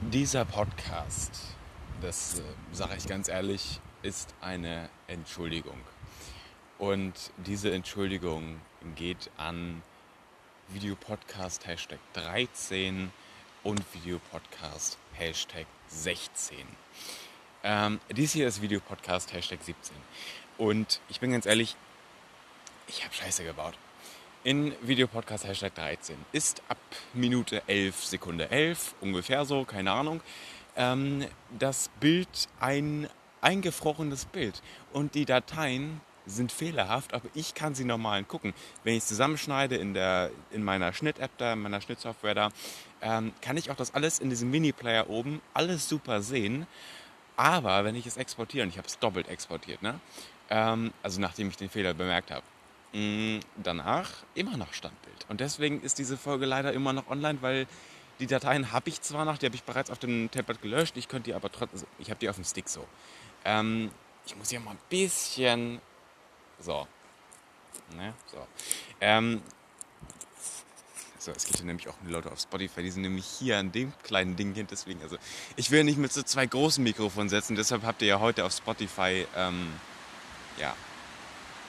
Dieser Podcast, das äh, sage ich ganz ehrlich, ist eine Entschuldigung. Und diese Entschuldigung geht an Videopodcast Hashtag 13 und Videopodcast Hashtag 16. Ähm, dies hier ist Videopodcast Hashtag 17. Und ich bin ganz ehrlich, ich habe Scheiße gebaut. In Videopodcast Hashtag 13 ist ab Minute 11, Sekunde 11, ungefähr so, keine Ahnung, ähm, das Bild ein eingefrorenes Bild. Und die Dateien sind fehlerhaft, aber ich kann sie normal gucken. Wenn ich es zusammenschneide in, der, in meiner Schnitt-App da, in meiner Schnittsoftware da, ähm, kann ich auch das alles in diesem Mini-Player oben alles super sehen. Aber wenn ich es exportiere, und ich habe es doppelt exportiert, ne? Ähm, also nachdem ich den Fehler bemerkt habe, mm, danach immer noch Standbild. Und deswegen ist diese Folge leider immer noch online, weil die Dateien habe ich zwar noch, die habe ich bereits auf dem Tablet gelöscht, ich könnte die aber trotzdem, also ich habe die auf dem Stick so. Ähm, ich muss hier mal ein bisschen so. Ne? So. Ähm, so, es gibt ja nämlich auch Leute auf Spotify, die sind nämlich hier an dem kleinen Ding hier. Deswegen, also ich will nicht mit so zwei großen Mikrofonen setzen, deshalb habt ihr ja heute auf Spotify ähm, ja,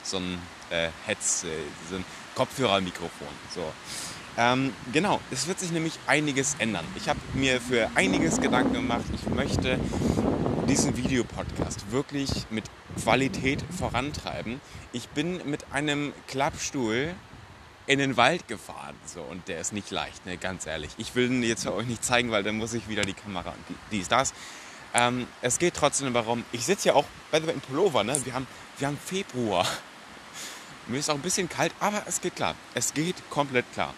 so ein äh, Heads, äh, so ein Kopfhörermikrofon. So. Ähm, genau, es wird sich nämlich einiges ändern. Ich habe mir für einiges Gedanken gemacht. Ich möchte diesen Videopodcast wirklich mit Qualität vorantreiben. Ich bin mit einem Klappstuhl in den Wald gefahren. So, und der ist nicht leicht, ne, ganz ehrlich. Ich will ihn jetzt euch nicht zeigen, weil dann muss ich wieder die Kamera, die, die ist das. Ähm, es geht trotzdem darum, ich sitze ja auch bei in Pullover, ne? Wir haben, wir haben Februar. Mir ist auch ein bisschen kalt, aber es geht klar. Es geht komplett klar.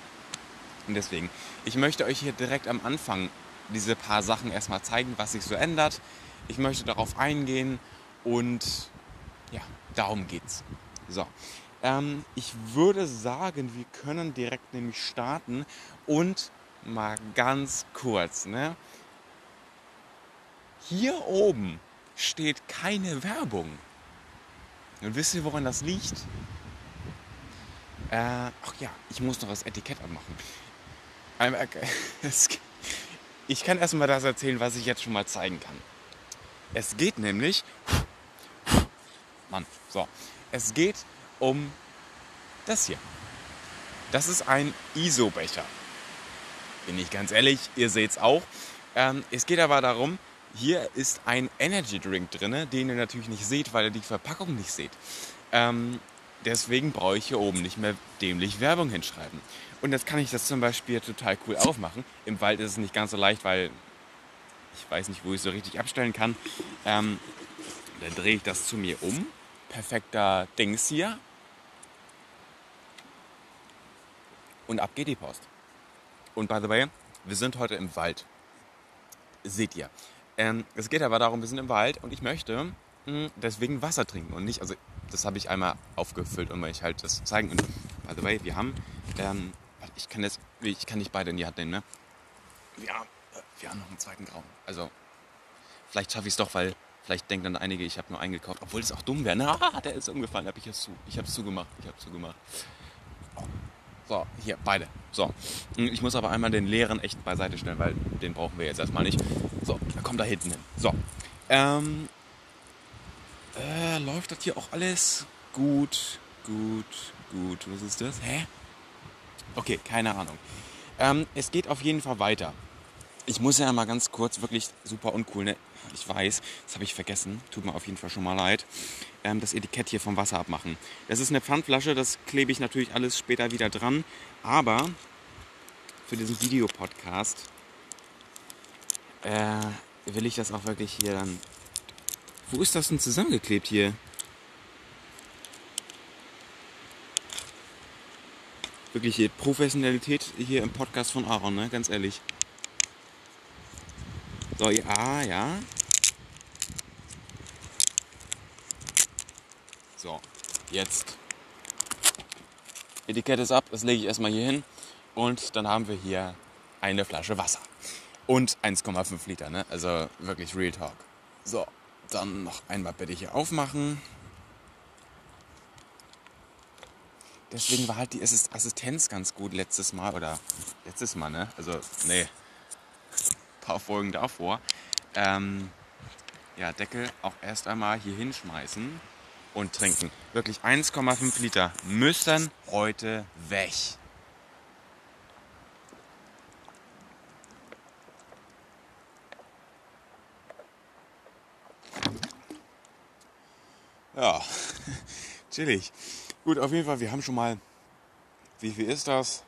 Und deswegen, ich möchte euch hier direkt am Anfang diese paar Sachen erstmal zeigen, was sich so ändert. Ich möchte darauf eingehen und ja, darum geht's. So, ähm, ich würde sagen, wir können direkt nämlich starten und mal ganz kurz, ne? Hier oben steht keine Werbung. Und wisst ihr, woran das liegt? Äh, ach ja, ich muss noch das Etikett abmachen. Ähm, ich kann erstmal das erzählen, was ich jetzt schon mal zeigen kann. Es geht nämlich. Mann, so. Es geht um das hier. Das ist ein ISO-Becher. Bin ich ganz ehrlich, ihr seht es auch. Ähm, es geht aber darum, hier ist ein Energy Drink drin, den ihr natürlich nicht seht, weil ihr die Verpackung nicht seht. Ähm, deswegen brauche ich hier oben nicht mehr dämlich Werbung hinschreiben. Und jetzt kann ich das zum Beispiel total cool aufmachen. Im Wald ist es nicht ganz so leicht, weil ich weiß nicht, wo ich es so richtig abstellen kann. Ähm, dann drehe ich das zu mir um. Perfekter Dings hier. Und ab geht die Post. Und by the way, wir sind heute im Wald. Seht ihr. Ähm, es geht aber darum, wir sind im Wald und ich möchte mh, hm, deswegen Wasser trinken und nicht, also das habe ich einmal aufgefüllt, um euch halt das zeigen. Und by the way, wir haben, ähm, ich kann jetzt, ich kann nicht beide in die Hand nehmen, ne? Wir haben, wir haben noch einen zweiten Grauen. Also, vielleicht schaffe ich es doch, weil vielleicht denken dann einige, ich habe nur eingekauft, obwohl es auch dumm wäre. Na, ah, der ist umgefallen, habe ich es zu. Ich habe es zugemacht, ich habe es zugemacht. So, hier, beide. So. Ich muss aber einmal den leeren echt beiseite stellen, weil den brauchen wir jetzt erstmal nicht. So, er kommt da hinten hin. So. Ähm, äh, läuft das hier auch alles gut, gut, gut. Was ist das? Hä? Okay, keine Ahnung. Ähm, es geht auf jeden Fall weiter. Ich muss ja mal ganz kurz, wirklich super uncool, ne? Ich weiß, das habe ich vergessen. Tut mir auf jeden Fall schon mal leid. Ähm, das Etikett hier vom Wasser abmachen. Das ist eine Pfandflasche, das klebe ich natürlich alles später wieder dran. Aber für diesen Videopodcast äh, will ich das auch wirklich hier dann. Wo ist das denn zusammengeklebt hier? Wirklich hier Professionalität hier im Podcast von Aaron, ne? Ganz ehrlich. So, ja, ja. So, jetzt. Etikett ist ab, das lege ich erstmal hier hin. Und dann haben wir hier eine Flasche Wasser. Und 1,5 Liter, ne? Also wirklich Real Talk. So, dann noch einmal bitte hier aufmachen. Deswegen war halt die Assistenz ganz gut letztes Mal. Oder letztes Mal, ne? Also, nee, paar Folgen davor. Ähm, ja, Deckel auch erst einmal hier hinschmeißen und trinken. Wirklich 1,5 Liter müssen heute weg. Ja, chillig. Gut, auf jeden Fall, wir haben schon mal, wie viel ist das?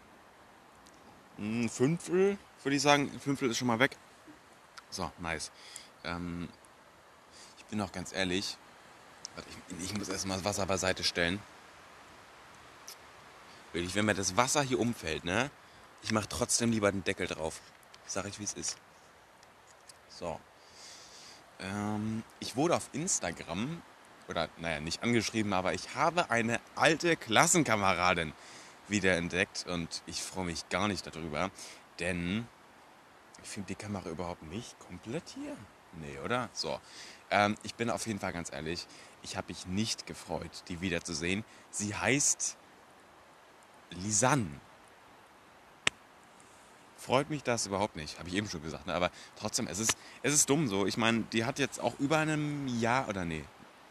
Ein Fünftel, würde ich sagen. Ein Fünftel ist schon mal weg. So, nice. Ähm, ich bin auch ganz ehrlich, ich, ich muss erstmal das Wasser beiseite stellen. Wirklich, wenn mir das Wasser hier umfällt, ne? Ich mache trotzdem lieber den Deckel drauf. Sag ich, wie es ist. So. Ähm, ich wurde auf Instagram oder naja, nicht angeschrieben, aber ich habe eine alte Klassenkameradin wiederentdeckt und ich freue mich gar nicht darüber, denn ich filme die Kamera überhaupt nicht komplett hier. Nee, oder? So. Ähm, ich bin auf jeden Fall ganz ehrlich, ich habe mich nicht gefreut, die wiederzusehen. Sie heißt Lisanne. Freut mich das überhaupt nicht, habe ich eben schon gesagt. Ne? Aber trotzdem, es ist, es ist dumm so. Ich meine, die hat jetzt auch über einem Jahr, oder nee,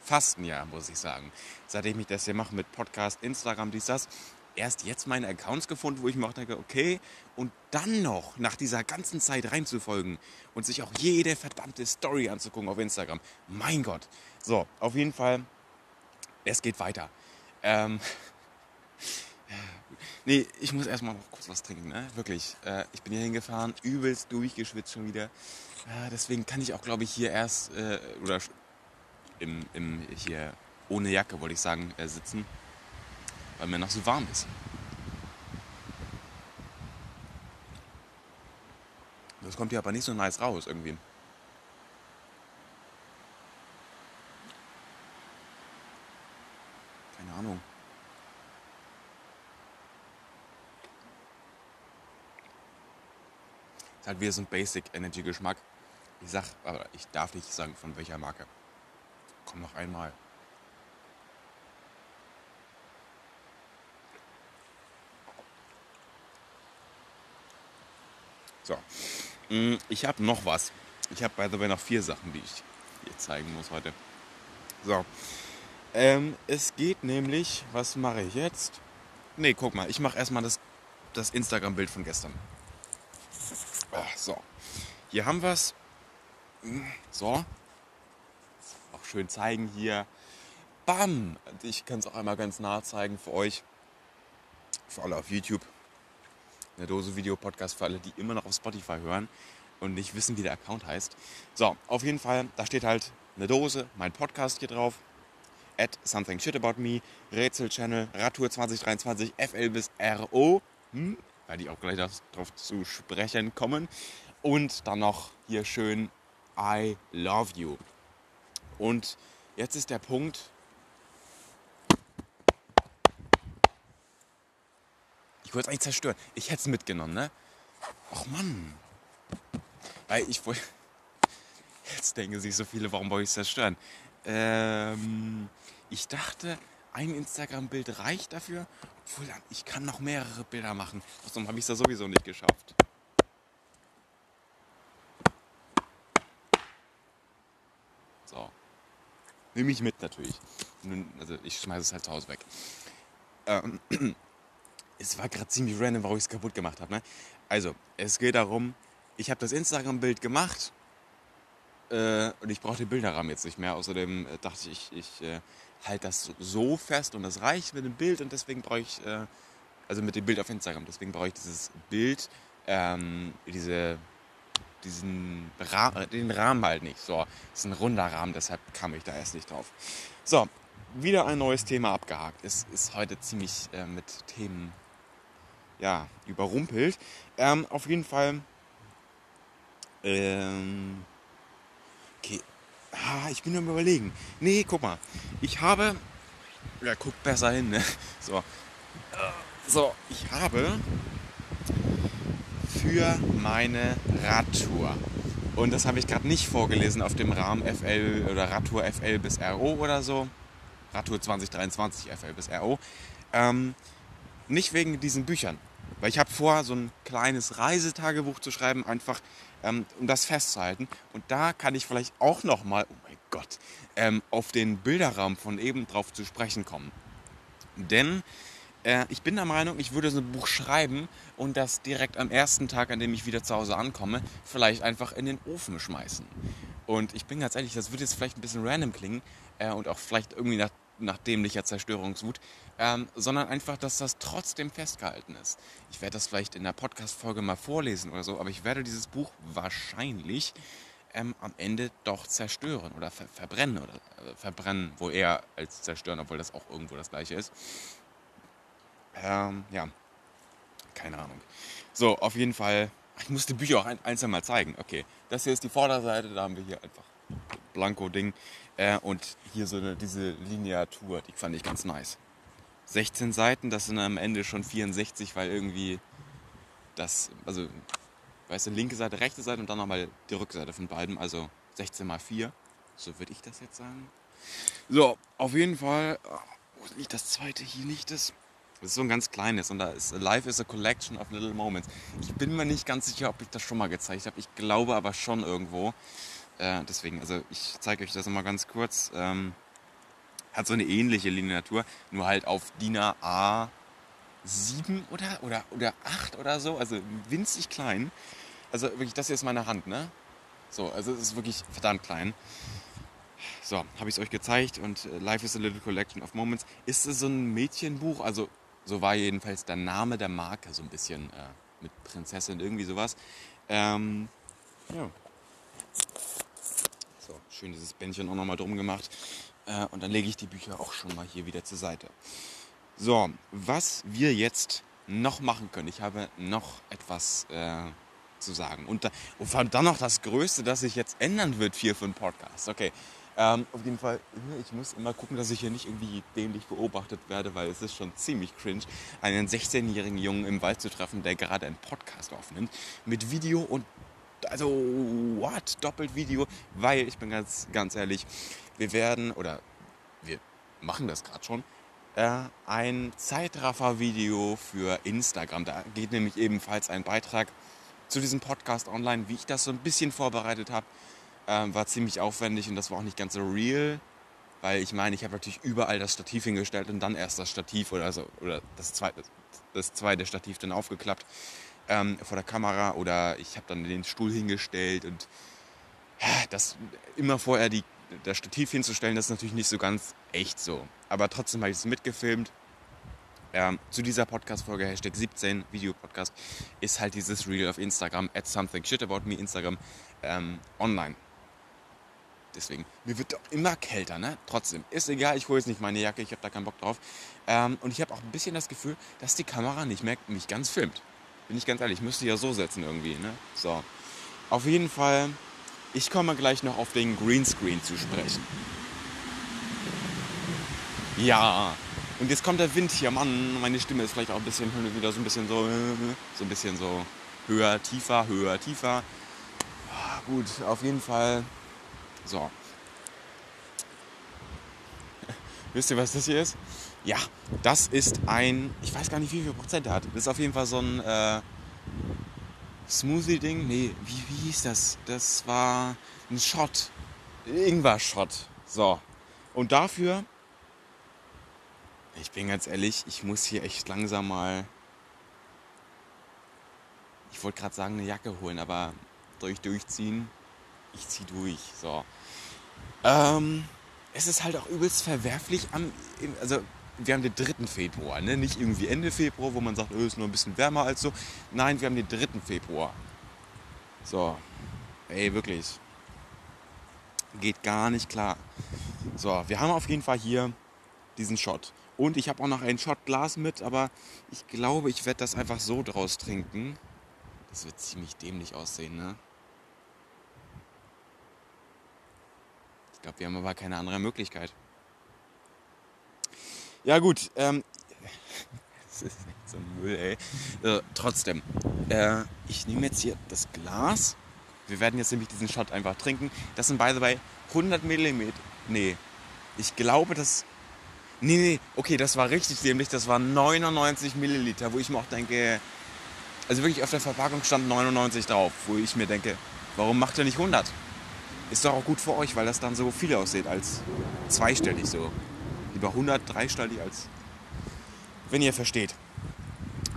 fast ein Jahr, muss ich sagen. Seitdem ich das hier mache mit Podcast, Instagram, dies, das. Erst jetzt meine Accounts gefunden, wo ich mir auch denke, okay, und dann noch nach dieser ganzen Zeit reinzufolgen und sich auch jede verdammte Story anzugucken auf Instagram. Mein Gott. So, auf jeden Fall, es geht weiter. Ähm, nee, ich muss erstmal noch kurz was trinken, ne? Wirklich. Äh, ich bin hier hingefahren, übelst durchgeschwitzt schon wieder. Äh, deswegen kann ich auch, glaube ich, hier erst, äh, oder im, im, hier ohne Jacke, wollte ich sagen, äh, sitzen, weil mir noch so warm ist. Das kommt hier aber nicht so nice raus irgendwie. Keine Ahnung. Ist halt wieder so ein Basic Energy Geschmack. Ich sag, aber ich darf nicht sagen, von welcher Marke. Noch einmal. So. Mm, ich habe noch was. Ich habe by the way noch vier Sachen, die ich dir zeigen muss heute. So. Ähm, es geht nämlich, was mache ich jetzt? Ne, guck mal, ich mache erstmal das, das Instagram-Bild von gestern. Ach, so. Hier haben wir es. Mm, so schön zeigen hier. Bam! Ich kann es auch einmal ganz nah zeigen für euch. Für alle auf YouTube. Eine Dose Video Podcast für alle, die immer noch auf Spotify hören und nicht wissen, wie der Account heißt. So, auf jeden Fall, da steht halt eine Dose, mein Podcast hier drauf. At Something Shit About Me, Rätsel Channel, Radtour 2023, FL bis RO. Hm, werde ich auch gleich darauf zu sprechen kommen. Und dann noch hier schön I Love You. Und jetzt ist der Punkt, ich wollte es eigentlich zerstören. Ich hätte es mitgenommen, ne? Ach Mann. Weil ich wollte. Jetzt denken sich so viele, warum wollte ich es zerstören? Ähm, ich dachte, ein Instagram-Bild reicht dafür. Obwohl, ich kann noch mehrere Bilder machen. Außerdem habe ich es da sowieso nicht geschafft. Nehme ich mit natürlich. Also ich schmeiße es halt zu Hause weg. Ähm, es war gerade ziemlich random, warum ich es kaputt gemacht habe. Ne? Also, es geht darum, ich habe das Instagram-Bild gemacht äh, und ich brauche den Bilderrahmen jetzt nicht mehr. Außerdem äh, dachte ich, ich, ich äh, halte das so fest und das reicht mit dem Bild und deswegen brauche ich, äh, also mit dem Bild auf Instagram, deswegen brauche ich dieses Bild, ähm, diese diesen Rahmen, den Rahmen halt nicht. So, ist ein runder Rahmen, deshalb kam ich da erst nicht drauf. So, wieder ein neues Thema abgehakt. Es ist heute ziemlich äh, mit Themen ja, überrumpelt. Ähm, auf jeden Fall. Ähm, okay. Ah, ich bin am überlegen. Nee, guck mal. Ich habe. Ja, guck besser hin, ne? So. So, ich habe für meine Radtour. Und das habe ich gerade nicht vorgelesen auf dem Rahmen FL oder Radtour FL bis RO oder so. Radtour 2023 FL bis RO. Ähm, nicht wegen diesen Büchern. Weil ich habe vor, so ein kleines Reisetagebuch zu schreiben, einfach ähm, um das festzuhalten. Und da kann ich vielleicht auch noch mal, oh mein Gott, ähm, auf den Bilderrahmen von eben drauf zu sprechen kommen. Denn äh, ich bin der Meinung, ich würde so ein Buch schreiben und das direkt am ersten Tag, an dem ich wieder zu Hause ankomme, vielleicht einfach in den Ofen schmeißen. Und ich bin ganz ehrlich, das wird jetzt vielleicht ein bisschen random klingen äh, und auch vielleicht irgendwie nach, nach dämlicher Zerstörungswut, ähm, sondern einfach, dass das trotzdem festgehalten ist. Ich werde das vielleicht in der Podcast-Folge mal vorlesen oder so, aber ich werde dieses Buch wahrscheinlich ähm, am Ende doch zerstören oder ver verbrennen oder äh, verbrennen, wohl eher als zerstören, obwohl das auch irgendwo das gleiche ist. Ähm, ja, keine Ahnung. So, auf jeden Fall, ich muss die Bücher auch ein, einzeln mal zeigen. Okay, das hier ist die Vorderseite, da haben wir hier einfach Blanko-Ding. Äh, und hier so eine, diese Lineatur, die fand ich ganz nice. 16 Seiten, das sind am Ende schon 64, weil irgendwie das, also weißt du, linke Seite, rechte Seite und dann nochmal die Rückseite von beiden, also 16 mal 4. So würde ich das jetzt sagen. So, auf jeden Fall, oh, wo liegt das zweite? Hier liegt es. Das ist so ein ganz kleines und da ist Life is a collection of little moments. Ich bin mir nicht ganz sicher, ob ich das schon mal gezeigt habe. Ich glaube aber schon irgendwo. Äh, deswegen, also ich zeige euch das mal ganz kurz. Ähm, hat so eine ähnliche Lineatur, nur halt auf DIN A 7 oder, oder, oder 8 oder so, also winzig klein. Also wirklich, das hier ist meine Hand, ne? So, also es ist wirklich verdammt klein. So, habe ich es euch gezeigt und äh, Life is a Little Collection of Moments. Ist es so ein Mädchenbuch? Also, so war jedenfalls der Name der Marke, so ein bisschen äh, mit Prinzessin, irgendwie sowas. Ähm, ja. So, schön dieses Bändchen auch nochmal drum gemacht. Äh, und dann lege ich die Bücher auch schon mal hier wieder zur Seite. So, was wir jetzt noch machen können. Ich habe noch etwas äh, zu sagen. Und, da, und dann noch das Größte, das sich jetzt ändern wird hier für einen Podcast. Okay, ähm, auf jeden Fall, ich muss immer gucken, dass ich hier nicht irgendwie dämlich beobachtet werde, weil es ist schon ziemlich cringe, einen 16-jährigen Jungen im Wald zu treffen, der gerade einen Podcast aufnimmt. Mit Video und also what? Doppelt Video, weil ich bin ganz, ganz ehrlich, wir werden oder wir machen das gerade schon, äh, ein Zeitraffer-Video für Instagram. Da geht nämlich ebenfalls ein Beitrag zu diesem Podcast online, wie ich das so ein bisschen vorbereitet habe. Ähm, war ziemlich aufwendig und das war auch nicht ganz so real, weil ich meine, ich habe natürlich überall das Stativ hingestellt und dann erst das Stativ oder, so, oder das, zweite, das zweite Stativ dann aufgeklappt ähm, vor der Kamera oder ich habe dann den Stuhl hingestellt und das immer vorher die das Stativ hinzustellen, das ist natürlich nicht so ganz echt so. Aber trotzdem habe ich es mitgefilmt. Ähm, zu dieser Podcast-Folge, Hashtag 17, Videopodcast, ist halt dieses Reel auf Instagram, at something shit about me, Instagram, ähm, online. Deswegen, mir wird doch immer kälter, ne? Trotzdem, ist egal, ich hole jetzt nicht meine Jacke, ich habe da keinen Bock drauf. Ähm, und ich habe auch ein bisschen das Gefühl, dass die Kamera nicht mehr mich ganz filmt. Bin ich ganz ehrlich, ich müsste ja so setzen irgendwie, ne? So. Auf jeden Fall ich komme gleich noch auf den Greenscreen zu sprechen. Ja, und jetzt kommt der Wind hier. Mann, meine Stimme ist vielleicht auch ein bisschen wieder so ein bisschen so, so ein bisschen so höher, tiefer, höher, tiefer. Ja, gut, auf jeden Fall. So. Wisst ihr, was das hier ist? Ja, das ist ein, ich weiß gar nicht, wie viel Prozent er hat. Das ist auf jeden Fall so ein äh, Smoothie-Ding? Nee, wie, wie hieß das? Das war ein Shot. Ingwer-Shot. So. Und dafür, ich bin ganz ehrlich, ich muss hier echt langsam mal. Ich wollte gerade sagen, eine Jacke holen, aber durch durchziehen, ich zieh durch. So. Ähm, es ist halt auch übelst verwerflich am. Also wir haben den 3. Februar, ne? nicht irgendwie Ende Februar, wo man sagt, es oh, ist nur ein bisschen wärmer als so. Nein, wir haben den 3. Februar. So, ey, wirklich. Geht gar nicht klar. So, wir haben auf jeden Fall hier diesen Shot. Und ich habe auch noch ein Shotglas mit, aber ich glaube, ich werde das einfach so draus trinken. Das wird ziemlich dämlich aussehen, ne? Ich glaube, wir haben aber keine andere Möglichkeit. Ja gut, ähm, das ist nicht so ein Müll, ey. Äh, trotzdem, äh, ich nehme jetzt hier das Glas. Wir werden jetzt nämlich diesen Shot einfach trinken. Das sind by the way 100 Millimeter. Nee, ich glaube, das... Nee, nee, okay, das war richtig dämlich. Das waren 99 Milliliter, wo ich mir auch denke... Also wirklich auf der Verpackung stand 99 drauf, wo ich mir denke, Warum macht ihr nicht 100? Ist doch auch gut für euch, weil das dann so viel aussieht als zweistellig so. Lieber 100 dreistellig als wenn ihr versteht.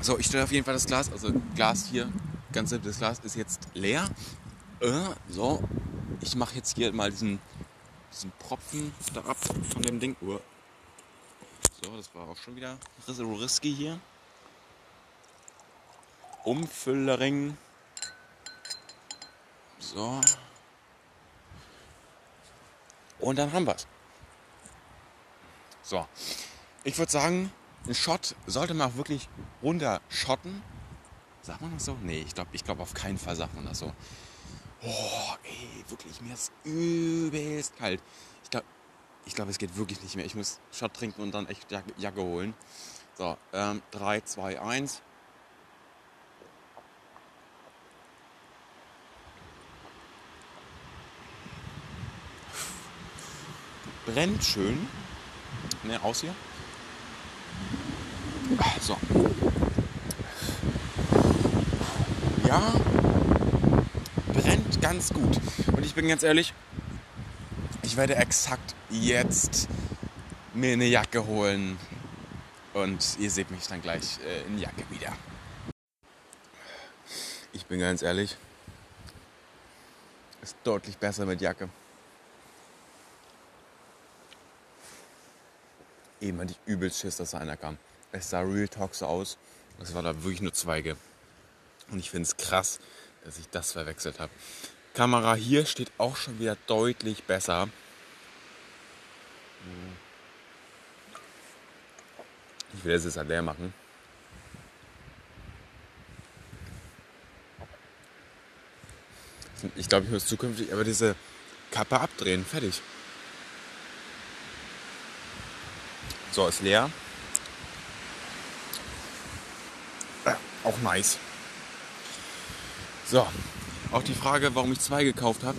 So, ich stelle auf jeden Fall das Glas, also Glas hier, ganz simples Glas ist jetzt leer. Äh, so, ich mache jetzt hier mal diesen, diesen Propfen da ab von dem Ding. Uh. So, das war auch schon wieder risky hier. Umfüllering. So. Und dann haben wir es. So. Ich würde sagen, ein Shot sollte man auch wirklich runterschotten. Sagt man das so? Nee, ich glaube ich glaub auf keinen Fall sagt man das so. Oh, ey, wirklich, mir ist übelst kalt. Ich glaube, ich glaub, es geht wirklich nicht mehr. Ich muss Shot trinken und dann echt Jacke, Jacke holen. So, ähm, 3, 2, 1. Brennt schön. Ne, aus hier. So. Ja, brennt ganz gut. Und ich bin ganz ehrlich, ich werde exakt jetzt mir eine Jacke holen. Und ihr seht mich dann gleich äh, in Jacke wieder. Ich bin ganz ehrlich, ist deutlich besser mit Jacke. Eben hatte ich übelst Schiss, dass da einer kam. Es sah Real Talk so aus. Es war da wirklich nur Zweige. Und ich finde es krass, dass ich das verwechselt habe. Kamera hier steht auch schon wieder deutlich besser. Ich will das jetzt halt leer machen. Ich glaube, ich muss zukünftig aber diese Kappe abdrehen. Fertig. So, ist leer. Auch nice. So, auch die Frage, warum ich zwei gekauft habe,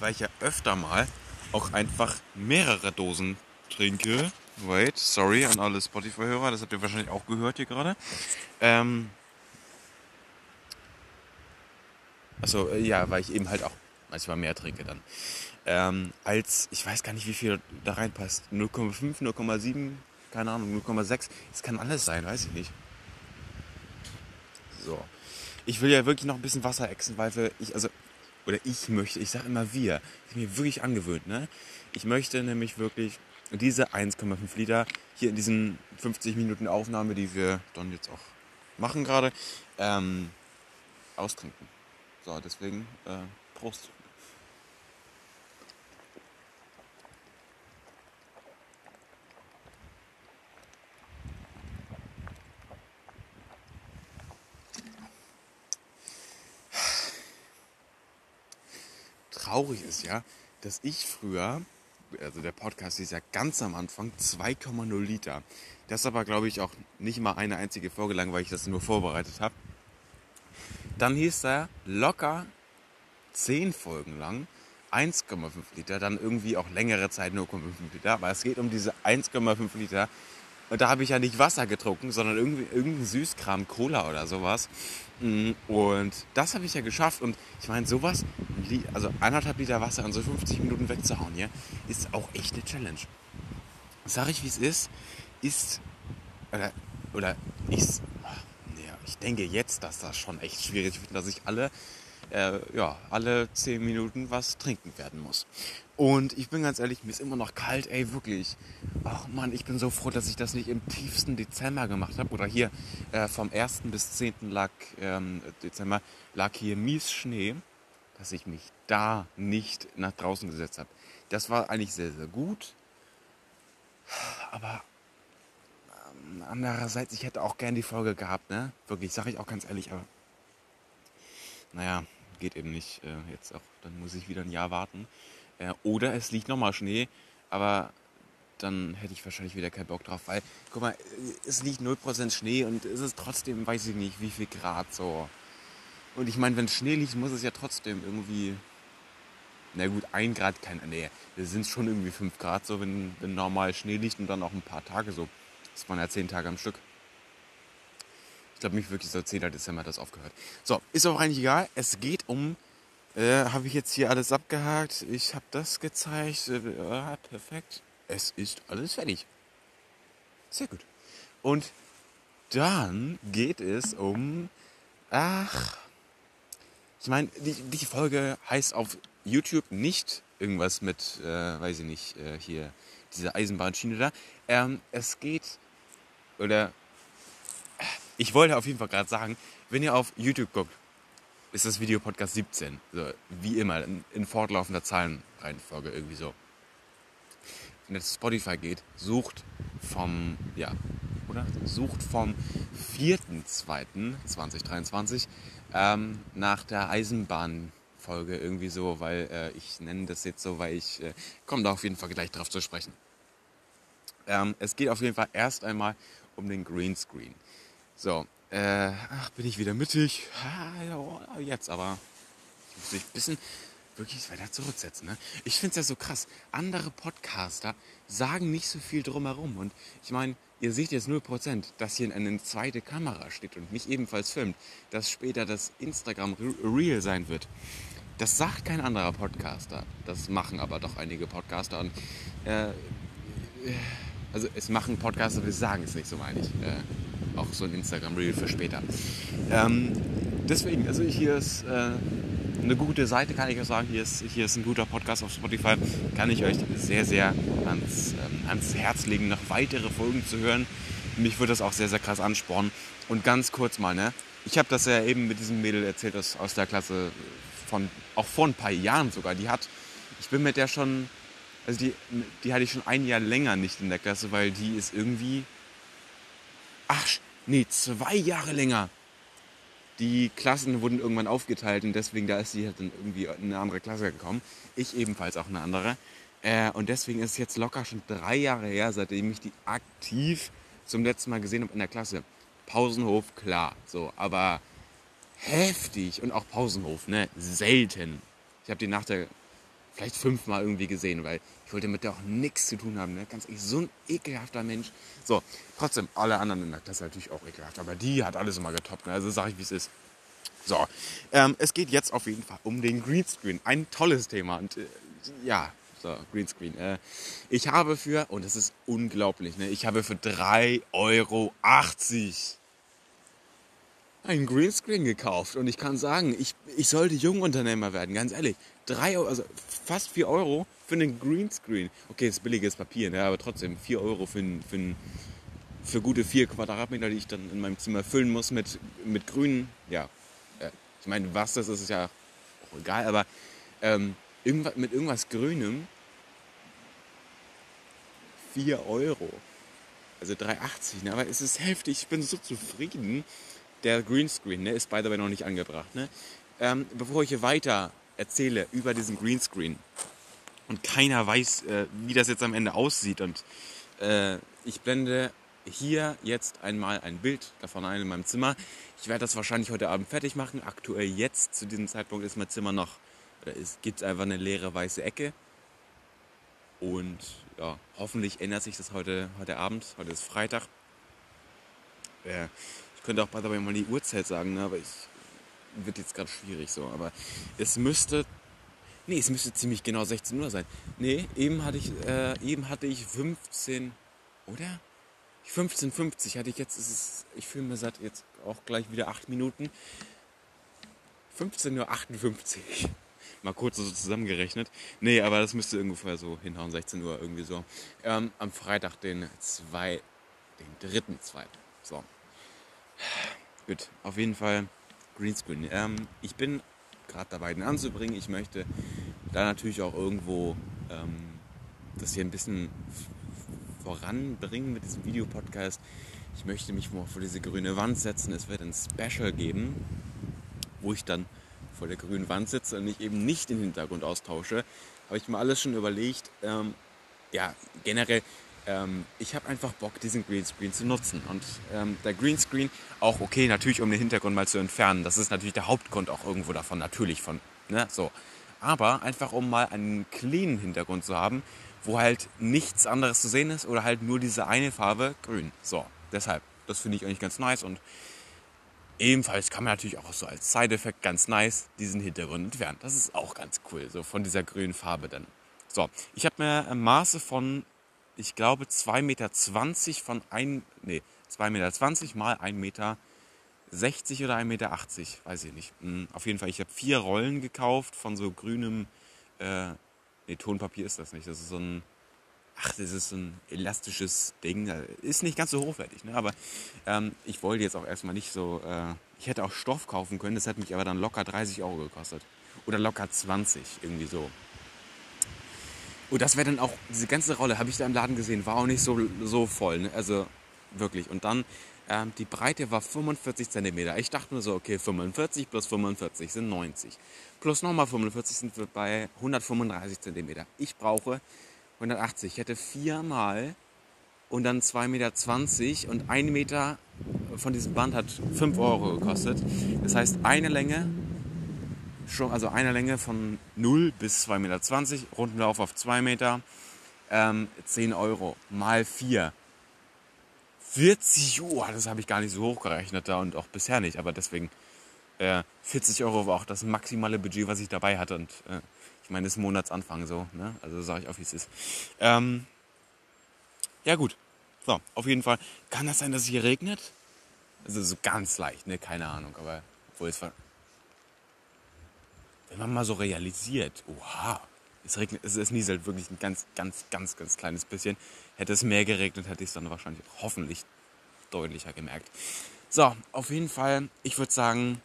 weil ich ja öfter mal auch einfach mehrere Dosen trinke. Wait, sorry an alle Spotify-Hörer, das habt ihr wahrscheinlich auch gehört hier gerade. Ähm, also ja, weil ich eben halt auch manchmal mehr trinke dann. Ähm, als, ich weiß gar nicht, wie viel da reinpasst. 0,5, 0,7, keine Ahnung, 0,6. Es kann alles sein, weiß ich nicht. So. Ich will ja wirklich noch ein bisschen Wasser exen, weil ich, also, oder ich möchte, ich sage immer wir, ich mir wirklich angewöhnt, ne? Ich möchte nämlich wirklich diese 1,5 Liter hier in diesen 50 Minuten Aufnahme, die wir dann jetzt auch machen gerade, ähm, austrinken. So, deswegen, äh, Prost. Traurig ist ja, dass ich früher, also der Podcast ist ja ganz am Anfang 2,0 Liter. Das aber, glaube ich, auch nicht mal eine einzige Folge lang, weil ich das nur vorbereitet habe. Dann hieß er locker 10 Folgen lang 1,5 Liter, dann irgendwie auch längere Zeit 0,5 Liter. Aber es geht um diese 1,5 Liter. Und da habe ich ja nicht Wasser getrunken, sondern irgendwie irgendein Süßkram, Cola oder sowas. Mm, und das habe ich ja geschafft. Und ich meine, sowas, also anderthalb Liter Wasser in so 50 Minuten wegzuhauen hier, ist auch echt eine Challenge. Sag ich, wie es ist, ist, oder, oder ist, ja, ich denke jetzt, dass das schon echt schwierig wird, dass ich alle, äh, ja, alle 10 Minuten was trinken werden muss. Und ich bin ganz ehrlich, mir ist immer noch kalt, ey, wirklich. Ach man, ich bin so froh, dass ich das nicht im tiefsten Dezember gemacht habe. Oder hier äh, vom 1. bis 10. Lag, ähm, Dezember lag hier mies Schnee, dass ich mich da nicht nach draußen gesetzt habe. Das war eigentlich sehr, sehr gut. Aber ähm, andererseits, ich hätte auch gern die Folge gehabt, ne? Wirklich, sage ich auch ganz ehrlich, aber naja, geht eben nicht äh, jetzt auch. Dann muss ich wieder ein Jahr warten. Äh, oder es liegt nochmal Schnee, aber dann hätte ich wahrscheinlich wieder keinen Bock drauf, weil, guck mal, es liegt 0% Schnee und es ist trotzdem, weiß ich nicht, wie viel Grad so. Und ich meine, wenn Schnee liegt, muss es ja trotzdem irgendwie, na gut, ein Grad, kein, nee, wir sind schon irgendwie 5 Grad so, wenn, wenn normal Schnee liegt und dann auch ein paar Tage so. Das waren ja 10 Tage am Stück. Ich glaube, mich wirklich so 10. Dezember hat das aufgehört. So, ist auch eigentlich egal. Es geht um Äh, habe ich jetzt hier alles abgehakt? Ich habe das gezeigt. Äh, perfekt. Es ist alles fertig. Sehr gut. Und dann geht es um. Ach. Ich meine, die, die Folge heißt auf YouTube nicht irgendwas mit, äh, weiß ich nicht, äh, hier, diese Eisenbahnschiene da. Ähm, es geht. Oder. Ich wollte auf jeden Fall gerade sagen, wenn ihr auf YouTube guckt, ist das Video Podcast 17. So, wie immer, in, in fortlaufender Zahlenreihenfolge irgendwie so. Wenn ihr zu Spotify geht, sucht vom, ja, oder? Sucht vom 4.2.2023 ähm, nach der Eisenbahnfolge irgendwie so, weil äh, ich nenne das jetzt so, weil ich äh, komme da auf jeden Fall gleich drauf zu sprechen. Ähm, es geht auf jeden Fall erst einmal um den Greenscreen. So, äh, ach, bin ich wieder mittig. Ah, jetzt aber. Ich muss mich ein bisschen wirklich weiter zurücksetzen. Ne? Ich finde es ja so krass. Andere Podcaster sagen nicht so viel drumherum. Und ich meine, ihr seht jetzt 0%, dass hier eine zweite Kamera steht und mich ebenfalls filmt, dass später das Instagram Real sein wird. Das sagt kein anderer Podcaster. Das machen aber doch einige Podcaster. Und, äh, also es machen Podcaster, wir sagen es nicht, so meine ich. Äh, auch so ein Instagram-Reel für später. Ähm, deswegen, also hier ist äh, eine gute Seite, kann ich auch sagen. Hier ist, hier ist ein guter Podcast auf Spotify. Kann ich euch sehr, sehr ans, ähm, ans Herz legen, noch weitere Folgen zu hören. Mich würde das auch sehr, sehr krass anspornen. Und ganz kurz mal, ne? Ich habe das ja eben mit diesem Mädel erzählt aus, aus der Klasse von, auch vor ein paar Jahren sogar. Die hat, ich bin mit der schon, also die, die hatte ich schon ein Jahr länger nicht in der Klasse, weil die ist irgendwie ach, nee, zwei Jahre länger. Die Klassen wurden irgendwann aufgeteilt und deswegen, da ist sie halt dann irgendwie in eine andere Klasse gekommen. Ich ebenfalls auch eine andere. Äh, und deswegen ist es jetzt locker schon drei Jahre her, seitdem ich die aktiv zum letzten Mal gesehen habe in der Klasse. Pausenhof, klar, so, aber heftig und auch Pausenhof, ne, selten. Ich habe die nach der vielleicht fünfmal irgendwie gesehen, weil wollte mit der auch nichts zu tun haben. Ne? Ganz ehrlich, so ein ekelhafter Mensch. So, trotzdem, alle anderen in der Klasse natürlich auch ekelhaft, aber die hat alles immer getoppt. Ne? Also sage ich, wie es ist. So, ähm, es geht jetzt auf jeden Fall um den Greenscreen. Ein tolles Thema. Und äh, ja, so, Greenscreen. Äh, ich habe für, und das ist unglaublich, ne? ich habe für 3,80 Euro ein Greenscreen gekauft. Und ich kann sagen, ich, ich sollte Jungunternehmer werden, ganz ehrlich. 3 Euro, also fast 4 Euro für einen Greenscreen. Okay, das ist billiges Papier, ne? aber trotzdem 4 Euro für, für, für gute 4 Quadratmeter, die ich dann in meinem Zimmer füllen muss mit, mit Grün. Ja, äh, ich meine, was das ist, ist ja auch egal, aber ähm, irgendwas, mit irgendwas Grünem 4 Euro. Also 3,80, ne? aber es ist heftig. Ich bin so zufrieden. Der Greenscreen ne, ist by the way noch nicht angebracht. Ne? Ähm, bevor ich hier weiter erzähle über diesen Greenscreen und keiner weiß, äh, wie das jetzt am Ende aussieht und äh, ich blende hier jetzt einmal ein Bild davon ein in meinem Zimmer. Ich werde das wahrscheinlich heute Abend fertig machen. Aktuell jetzt zu diesem Zeitpunkt ist mein Zimmer noch, oder es gibt einfach eine leere weiße Ecke. Und ja, hoffentlich ändert sich das heute, heute Abend. Heute ist Freitag. Äh, ich könnte auch bei dabei mal die Uhrzeit sagen, ne, aber ich wird jetzt gerade schwierig so, aber es müsste. Nee, es müsste ziemlich genau 16 Uhr sein. Nee, eben hatte ich, äh, eben hatte ich 15, oder? 15,50 hatte ich jetzt, ist es, ich fühle mir seit jetzt auch gleich wieder 8 Minuten. 15.58 Uhr. Mal kurz so zusammengerechnet. Nee, aber das müsste ungefähr so hinhauen, 16 Uhr irgendwie so. Ähm, am Freitag, den 2, den dritten, zweiten. So. Gut, auf jeden Fall Greenscreen. Ähm, ich bin gerade dabei, den anzubringen. Ich möchte da natürlich auch irgendwo ähm, das hier ein bisschen voranbringen mit diesem Videopodcast. Ich möchte mich vor diese grüne Wand setzen. Es wird ein Special geben, wo ich dann vor der grünen Wand sitze und ich eben nicht den Hintergrund austausche. Habe ich mir alles schon überlegt. Ähm, ja, generell ähm, ich habe einfach Bock, diesen Greenscreen zu nutzen. Und ähm, der Greenscreen auch okay, natürlich um den Hintergrund mal zu entfernen. Das ist natürlich der Hauptgrund auch irgendwo davon, natürlich von, ne, so. Aber einfach um mal einen cleanen Hintergrund zu haben, wo halt nichts anderes zu sehen ist oder halt nur diese eine Farbe grün. So, deshalb, das finde ich eigentlich ganz nice und Ebenfalls kann man natürlich auch so als Side-Effekt ganz nice diesen Hintergrund entfernen. Das ist auch ganz cool, so von dieser grünen Farbe dann. So, ich habe mir Maße von, ich glaube, 2,20 Meter von 1, nee, 2,20 Meter mal 1,60 Meter oder 1,80 Meter, weiß ich nicht. Hm, auf jeden Fall, ich habe vier Rollen gekauft von so grünem, äh, nee, Tonpapier ist das nicht, das ist so ein ach, das ist so ein elastisches Ding. Ist nicht ganz so hochwertig, ne? aber ähm, ich wollte jetzt auch erstmal nicht so. Äh, ich hätte auch Stoff kaufen können, das hätte mich aber dann locker 30 Euro gekostet. Oder locker 20, irgendwie so. Und das wäre dann auch, diese ganze Rolle habe ich da im Laden gesehen, war auch nicht so, so voll. Ne? Also wirklich. Und dann, ähm, die Breite war 45 cm. Ich dachte nur so, okay, 45 plus 45 sind 90. Plus nochmal 45 sind wir bei 135 cm. Ich brauche 180. Ich hätte viermal und dann 2,20 Meter und ein Meter von diesem Band hat 5 Euro gekostet. Das heißt, eine Länge, also eine Länge von 0 bis 2,20 Meter, Rundenlauf auf 2 Meter, ähm, 10 Euro mal 4. 40 Uhr, das habe ich gar nicht so hochgerechnet da und auch bisher nicht, aber deswegen äh, 40 Euro war auch das maximale Budget, was ich dabei hatte und äh, ich meine, es ist Monatsanfang so, ne? Also sage ich auch, wie es ist. Ähm, ja, gut. So, auf jeden Fall. Kann das sein, dass es hier regnet? Also so ganz leicht, ne? Keine Ahnung, aber obwohl es war. Wenn man mal so realisiert, oha, es regnet, es, es nieselt wirklich ein ganz, ganz, ganz, ganz kleines bisschen. Hätte es mehr geregnet, hätte ich es dann wahrscheinlich hoffentlich deutlicher gemerkt. So, auf jeden Fall, ich würde sagen,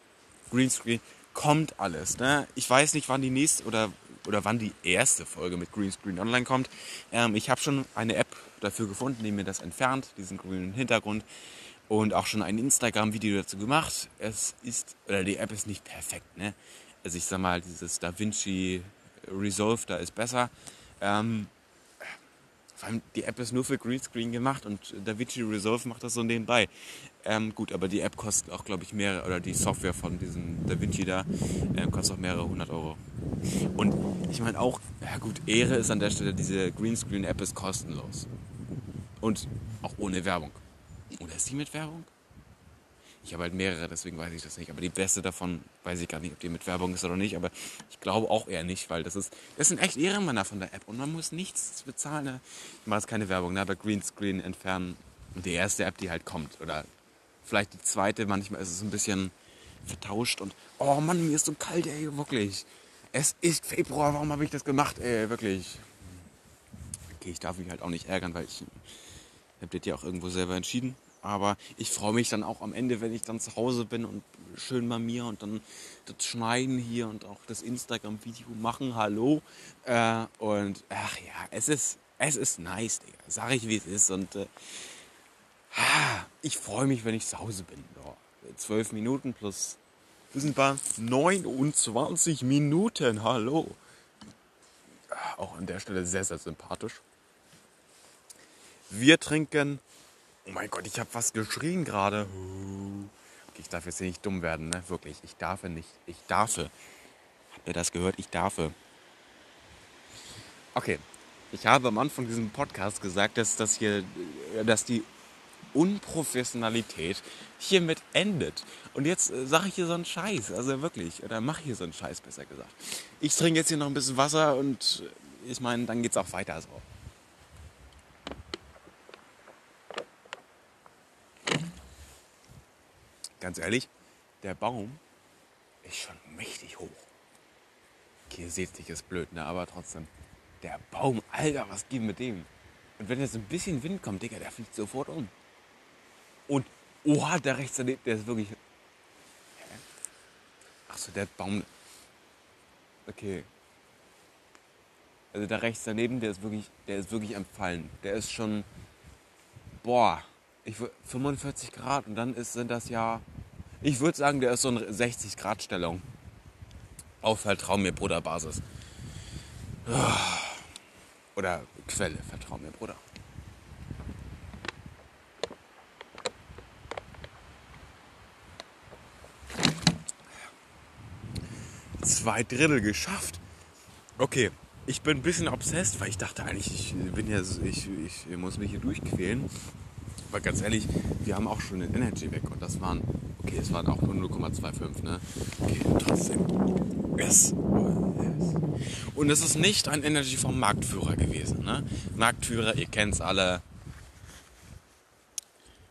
Greenscreen kommt alles. Ne? Ich weiß nicht, wann die nächste oder oder wann die erste Folge mit Greenscreen online kommt. Ähm, ich habe schon eine App dafür gefunden, die mir das entfernt, diesen grünen Hintergrund. Und auch schon ein Instagram-Video dazu gemacht. Es ist, oder die App ist nicht perfekt, ne? Also ich sag mal, dieses DaVinci Resolve da ist besser. Ähm, vor allem die App ist nur für Greenscreen gemacht und DaVinci Resolve macht das so nebenbei. Ähm, gut, aber die App kostet auch, glaube ich, mehrere, oder die Software von diesem DaVinci da, äh, kostet auch mehrere hundert Euro. Und ich meine auch, ja gut, Ehre ist an der Stelle, diese Greenscreen-App ist kostenlos. Und auch ohne Werbung. Oder ist die mit Werbung? Ich habe halt mehrere, deswegen weiß ich das nicht. Aber die beste davon weiß ich gar nicht, ob die mit Werbung ist oder nicht. Aber ich glaube auch eher nicht, weil das ist, das sind echt Ehrenmänner von der App und man muss nichts bezahlen. Ne? Ich mache jetzt keine Werbung, ne? aber Greenscreen entfernen. Die erste App, die halt kommt. Oder vielleicht die zweite, manchmal ist es ein bisschen vertauscht und oh Mann, mir ist so kalt, ey, wirklich. Es ist Februar, warum habe ich das gemacht, ey, wirklich. Okay, ich darf mich halt auch nicht ärgern, weil ich habe das ja auch irgendwo selber entschieden. Aber ich freue mich dann auch am Ende, wenn ich dann zu Hause bin und schön bei mir und dann das Schneiden hier und auch das Instagram-Video machen. Hallo. Äh, und ach ja, es ist, es ist nice, Digga. Sag ich, wie es ist. Und äh, ich freue mich, wenn ich zu Hause bin. Zwölf Minuten plus, wir sind bei 29 Minuten. Hallo. Auch an der Stelle sehr, sehr sympathisch. Wir trinken Oh mein Gott, ich habe was geschrien gerade. Okay, ich darf jetzt hier nicht dumm werden, ne? Wirklich. Ich darf nicht. Ich darf. Habt ihr das gehört? Ich darf. Okay. Ich habe am Anfang diesem Podcast gesagt, dass das hier, dass die Unprofessionalität hiermit endet. Und jetzt äh, sage ich hier so einen Scheiß, also wirklich, oder mache ich hier so einen Scheiß, besser gesagt. Ich trinke jetzt hier noch ein bisschen Wasser und ich meine, dann geht es auch weiter so. Ganz ehrlich, der Baum ist schon mächtig hoch. Okay, ihr seht nicht, ist blöd, ne? aber trotzdem. Der Baum, Alter, was geht mit dem? Und wenn jetzt ein bisschen Wind kommt, Digga, der fliegt sofort um. Und, oha, der rechts daneben, der ist wirklich... Achso, der Baum... Okay. Also der rechts daneben, der ist wirklich, der ist wirklich am Fallen. Der ist schon, boah, ich 45 Grad und dann ist, sind das ja, ich würde sagen, der ist so eine 60 Grad Stellung. Auf Vertrau mir Bruder Basis. Oder Quelle, Vertrau mir Bruder. Zwei Drittel geschafft. Okay, ich bin ein bisschen obsessed, weil ich dachte eigentlich, ich bin ja, ich, ich muss mich hier durchquälen. Aber ganz ehrlich, wir haben auch schon den Energy weg und das waren, okay, es waren auch nur 0,25, ne? Okay, trotzdem. Yes. Und es ist nicht ein Energy vom Marktführer gewesen, ne? Marktführer, ihr kennt es alle.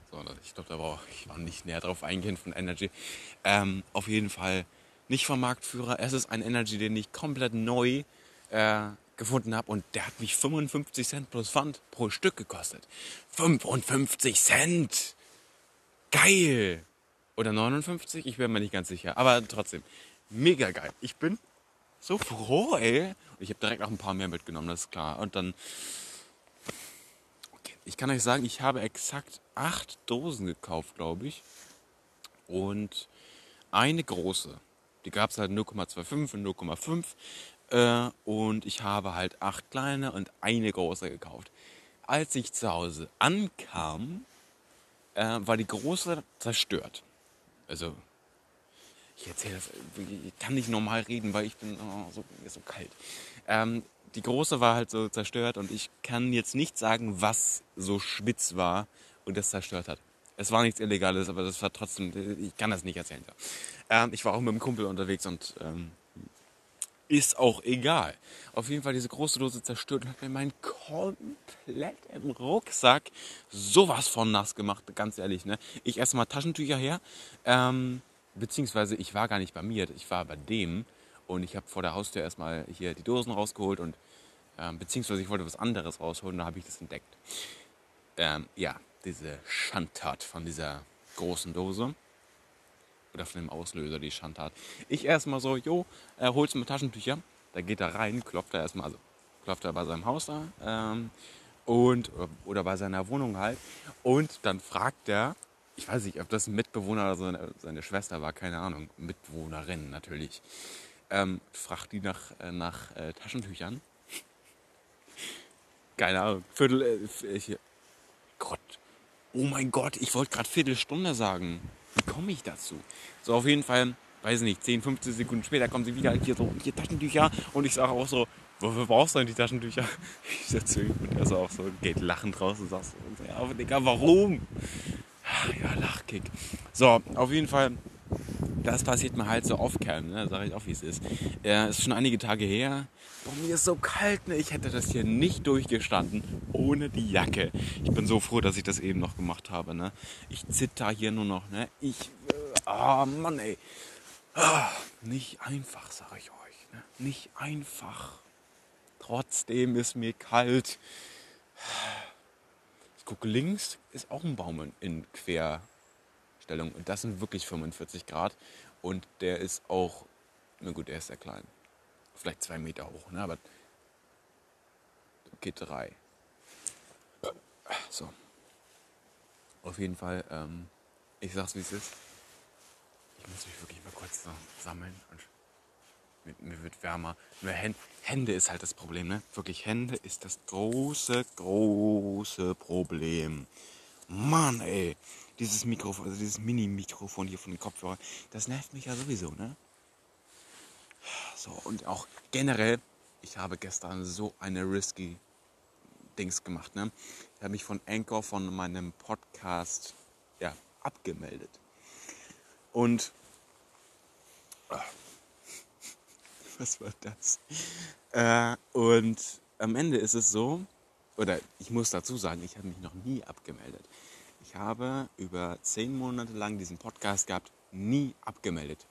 So, ich glaube, da war ich war nicht näher drauf eingehen von Energy. Ähm, auf jeden Fall nicht vom Marktführer. Es ist ein Energy, den ich komplett neu äh, gefunden habe und der hat mich 55 Cent plus Pfand pro Stück gekostet. 55 Cent! Geil! Oder 59? Ich bin mir nicht ganz sicher. Aber trotzdem, mega geil. Ich bin so froh, ey. Ich habe direkt auch ein paar mehr mitgenommen, das ist klar. Und dann, okay. ich kann euch sagen, ich habe exakt acht Dosen gekauft, glaube ich. Und eine große. Die gab es halt 0,25 und 0,5. Äh, und ich habe halt acht kleine und eine große gekauft. Als ich zu Hause ankam, äh, war die große zerstört. Also, ich erzähle das, ich kann nicht normal reden, weil ich bin oh, so, so kalt. Ähm, die große war halt so zerstört und ich kann jetzt nicht sagen, was so spitz war und das zerstört hat. Es war nichts Illegales, aber das war trotzdem, ich kann das nicht erzählen. Ähm, ich war auch mit einem Kumpel unterwegs und ähm, ist auch egal. Auf jeden Fall diese große Dose zerstört und hat mir meinen kompletten Rucksack sowas von nass gemacht, ganz ehrlich. Ne? Ich erstmal Taschentücher her, ähm, beziehungsweise ich war gar nicht bei mir, ich war bei dem und ich habe vor der Haustür erstmal hier die Dosen rausgeholt und ähm, beziehungsweise ich wollte was anderes rausholen, da habe ich das entdeckt. Ähm, ja, diese Schandtat von dieser großen Dose oder von dem Auslöser, die Schandtat. Ich erstmal so, jo, er holt mal Taschentücher. Da geht er rein, klopft er erstmal, also klopft er bei seinem Haus da ähm, und oder bei seiner Wohnung halt. Und dann fragt er, ich weiß nicht, ob das ein Mitbewohner oder seine, seine Schwester war, keine Ahnung, Mitwohnerin natürlich. Ähm, fragt die nach, äh, nach äh, Taschentüchern. keine Ahnung, Viertel, äh. Gott, oh mein Gott, ich wollte gerade Viertelstunde sagen. Komme ich dazu? So, auf jeden Fall, weiß nicht, 10, 15 Sekunden später kommen sie wieder hier so, hier Taschentücher. Und ich sage auch so, wofür brauchst du denn die Taschentücher? Ich sitze und er so auch so, geht lachend raus und sagt so, ja, Digga, warum? Ja, Lachkick. So, auf jeden Fall, das passiert mir halt so off-cam, ne? sag ich auch, wie es ist. Äh, ist schon einige Tage her. Boah, mir ist so kalt, ne? Ich hätte das hier nicht durchgestanden ohne die Jacke. Ich bin so froh, dass ich das eben noch gemacht habe, ne? Ich zitter hier nur noch, ne? Ich, ah, äh, oh Mann, ey. Ah, nicht einfach, sag ich euch, ne? Nicht einfach. Trotzdem ist mir kalt. Ich gucke links, ist auch ein Baum in Quer Einstellung. Und das sind wirklich 45 Grad. Und der ist auch, na gut, der ist sehr klein. Vielleicht zwei Meter hoch, ne? aber geht drei. So. Auf jeden Fall, ähm, ich sag's wie es ist. Ich muss mich wirklich mal kurz so sammeln. Und mir, wird wärmer. Nur Hände ist halt das Problem, ne? Wirklich, Hände ist das große, große Problem. Mann, ey dieses Mikrofon, also dieses Mini-Mikrofon hier von den Kopfhörern, das nervt mich ja sowieso, ne? So, und auch generell, ich habe gestern so eine risky Dings gemacht, ne? Ich habe mich von Anchor, von meinem Podcast, ja, abgemeldet. Und, oh, was war das? Äh, und am Ende ist es so, oder ich muss dazu sagen, ich habe mich noch nie abgemeldet. Ich habe über zehn Monate lang diesen Podcast gehabt, nie abgemeldet.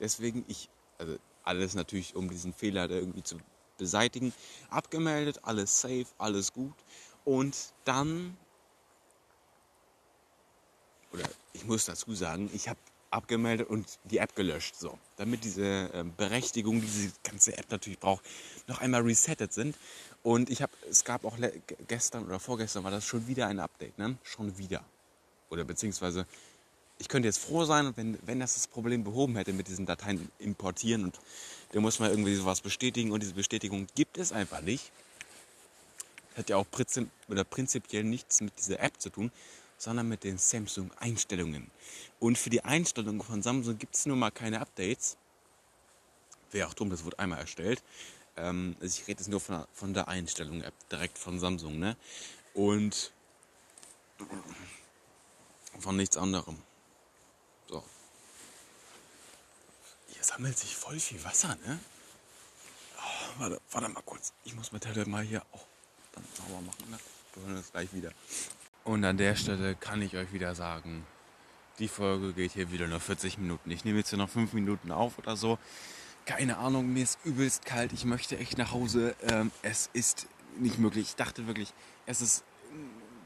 Deswegen ich, also alles natürlich, um diesen Fehler irgendwie zu beseitigen, abgemeldet, alles safe, alles gut. Und dann, oder ich muss dazu sagen, ich habe abgemeldet und die App gelöscht, so, damit diese äh, Berechtigung, die diese ganze App natürlich braucht, noch einmal resettet sind. Und ich habe, es gab auch gestern oder vorgestern war das schon wieder ein Update, ne? Schon wieder. Oder beziehungsweise, ich könnte jetzt froh sein, wenn, wenn das das Problem behoben hätte mit diesen Dateien importieren und da muss man irgendwie sowas bestätigen und diese Bestätigung gibt es einfach nicht. Hat ja auch prinzipiell nichts mit dieser App zu tun, sondern mit den Samsung-Einstellungen. Und für die Einstellungen von Samsung gibt es nun mal keine Updates. Wäre auch dumm, das wurde einmal erstellt. Ähm, also ich rede jetzt nur von, von der Einstellung-App direkt von Samsung. Ne? Und von nichts anderem. So. Hier sammelt sich voll viel Wasser, ne? Oh, warte, warte mal kurz. Ich muss mit der mal hier auch dann sauber machen, ne? Wir hören uns gleich wieder. Und an der Stelle kann ich euch wieder sagen, die Folge geht hier wieder nur 40 Minuten. Ich nehme jetzt hier noch 5 Minuten auf oder so. Keine Ahnung, mir ist übelst kalt. Ich möchte echt nach Hause. Ähm, es ist nicht möglich. Ich dachte wirklich, es ist,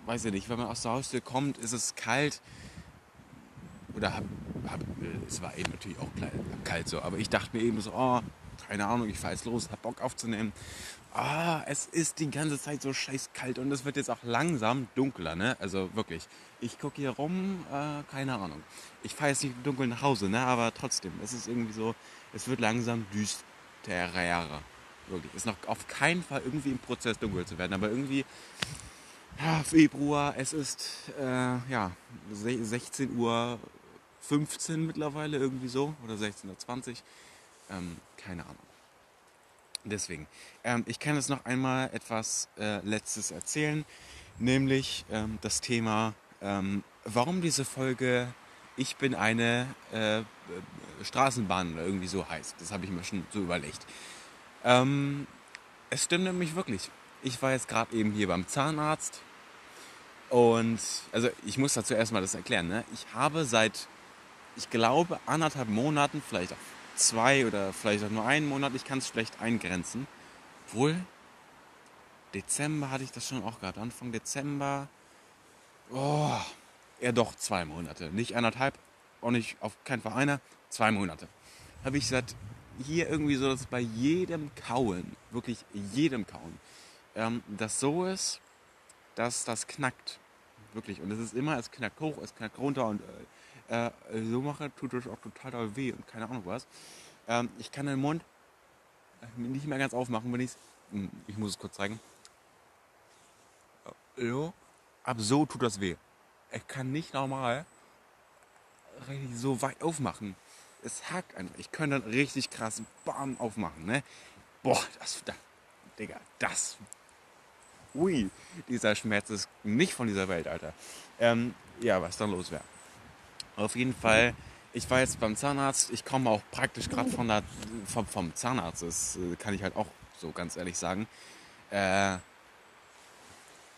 weiß ich nicht, wenn man aus der Haustür kommt, ist es kalt. Oder hab, hab, es war eben natürlich auch kalt so. Aber ich dachte mir eben so, oh, keine Ahnung, ich fahre jetzt los, hab Bock aufzunehmen ah, es ist die ganze Zeit so scheiß kalt und es wird jetzt auch langsam dunkler, ne? Also wirklich. Ich gucke hier rum, äh, keine Ahnung. Ich fahre jetzt nicht dunkel nach Hause, ne? Aber trotzdem, es ist irgendwie so, es wird langsam düsterer. Wirklich. Ist noch auf keinen Fall irgendwie im Prozess dunkel zu werden, aber irgendwie, ja, Februar, es ist, äh, ja, 16 Uhr 15 mittlerweile irgendwie so oder 16.20 Uhr. Ähm, keine Ahnung. Deswegen, ähm, ich kann jetzt noch einmal etwas äh, Letztes erzählen, nämlich ähm, das Thema, ähm, warum diese Folge Ich bin eine äh, Straßenbahn oder irgendwie so heißt. Das habe ich mir schon so überlegt. Ähm, es stimmt nämlich wirklich. Ich war jetzt gerade eben hier beim Zahnarzt und also ich muss dazu erstmal das erklären. Ne? Ich habe seit, ich glaube, anderthalb Monaten, vielleicht auch zwei oder vielleicht auch nur einen Monat. Ich kann es schlecht eingrenzen. Wohl, Dezember hatte ich das schon auch gehabt. Anfang Dezember. Oh, eher doch zwei Monate. Nicht anderthalb, auch nicht auf keinen Fall einer. Zwei Monate. Habe ich seit hier irgendwie so, dass bei jedem Kauen, wirklich jedem Kauen, ähm, das so ist, dass das knackt. Wirklich. Und es ist immer, es knackt hoch, es knackt runter und äh, äh, so mache, tut es auch total weh und keine Ahnung was. Ähm, ich kann den Mund äh, nicht mehr ganz aufmachen, wenn ich. Hm, ich muss es kurz zeigen. So. Ab so tut das weh. Ich kann nicht normal richtig so weit aufmachen. Es hackt einfach. Ich könnte dann richtig krass bam aufmachen, ne? Boah, das, das Digga, das. Ui, dieser Schmerz ist nicht von dieser Welt, Alter. Ähm, ja, was dann los wäre. Auf jeden Fall, ich war jetzt beim Zahnarzt. Ich komme auch praktisch gerade von der, vom, vom, Zahnarzt. Das äh, kann ich halt auch so ganz ehrlich sagen. Äh,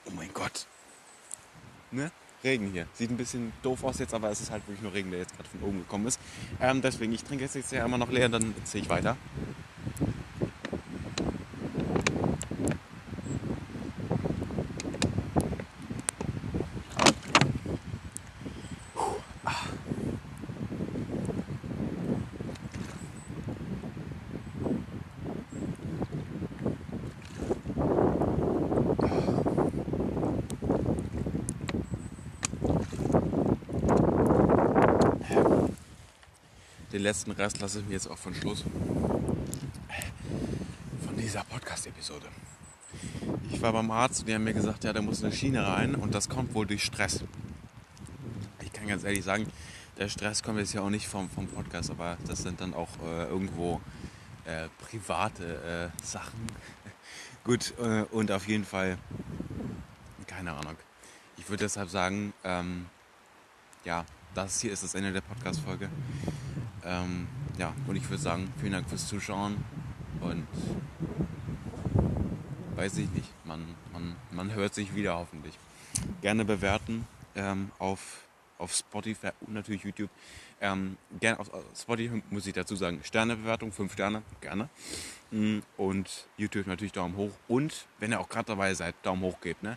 oh mein Gott. Ne? Regen hier. Sieht ein bisschen doof aus jetzt, aber es ist halt wirklich nur Regen, der jetzt gerade von oben gekommen ist. Ähm, deswegen, ich trinke jetzt ja immer noch leer, dann ziehe ich weiter. Den letzten Rest lasse ich mir jetzt auch von Schluss von dieser Podcast-Episode. Ich war beim Arzt und die haben mir gesagt, ja, da muss eine Schiene rein und das kommt wohl durch Stress. Ich kann ganz ehrlich sagen, der Stress kommt jetzt ja auch nicht vom, vom Podcast, aber das sind dann auch äh, irgendwo äh, private äh, Sachen. Gut, äh, und auf jeden Fall, keine Ahnung. Ich würde deshalb sagen, ähm, ja, das hier ist das Ende der Podcast-Folge. Ähm, ja, und ich würde sagen, vielen Dank fürs Zuschauen und weiß ich nicht, man, man, man hört sich wieder hoffentlich. Gerne bewerten ähm, auf, auf Spotify und natürlich YouTube. Ähm, gerne auf Spotify muss ich dazu sagen, Sternebewertung, 5 Sterne, gerne. Mm, und YouTube natürlich Daumen hoch. Und wenn ihr auch gerade dabei seid, Daumen hoch gebt. Ne?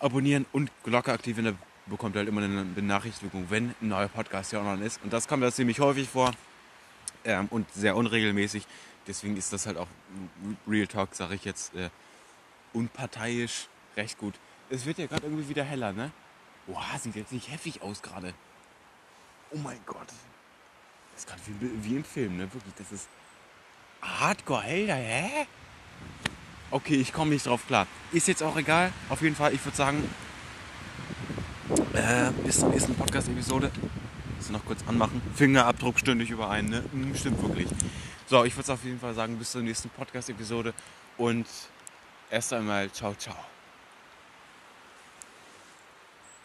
Abonnieren und Glocke aktivieren, bekommt halt immer eine Benachrichtigung, wenn ein neuer Podcast hier online ist. Und das kommt ja ziemlich häufig vor ähm, und sehr unregelmäßig. Deswegen ist das halt auch Real Talk, sage ich jetzt, äh, unparteiisch recht gut. Es wird ja gerade irgendwie wieder heller, ne? Boah, sieht jetzt nicht heftig aus gerade. Oh mein Gott. Das ist gerade wie, wie, im Film, ne? Wirklich, das ist hardcore hell, hä? Okay, ich komme nicht drauf klar. Ist jetzt auch egal. Auf jeden Fall, ich würde sagen, äh, bis zur nächsten Podcast-Episode. Muss noch kurz anmachen. Fingerabdruck stündig überein, ne? Hm, stimmt wirklich. So, ich würde auf jeden Fall sagen, bis zur nächsten Podcast-Episode und erst einmal ciao, ciao.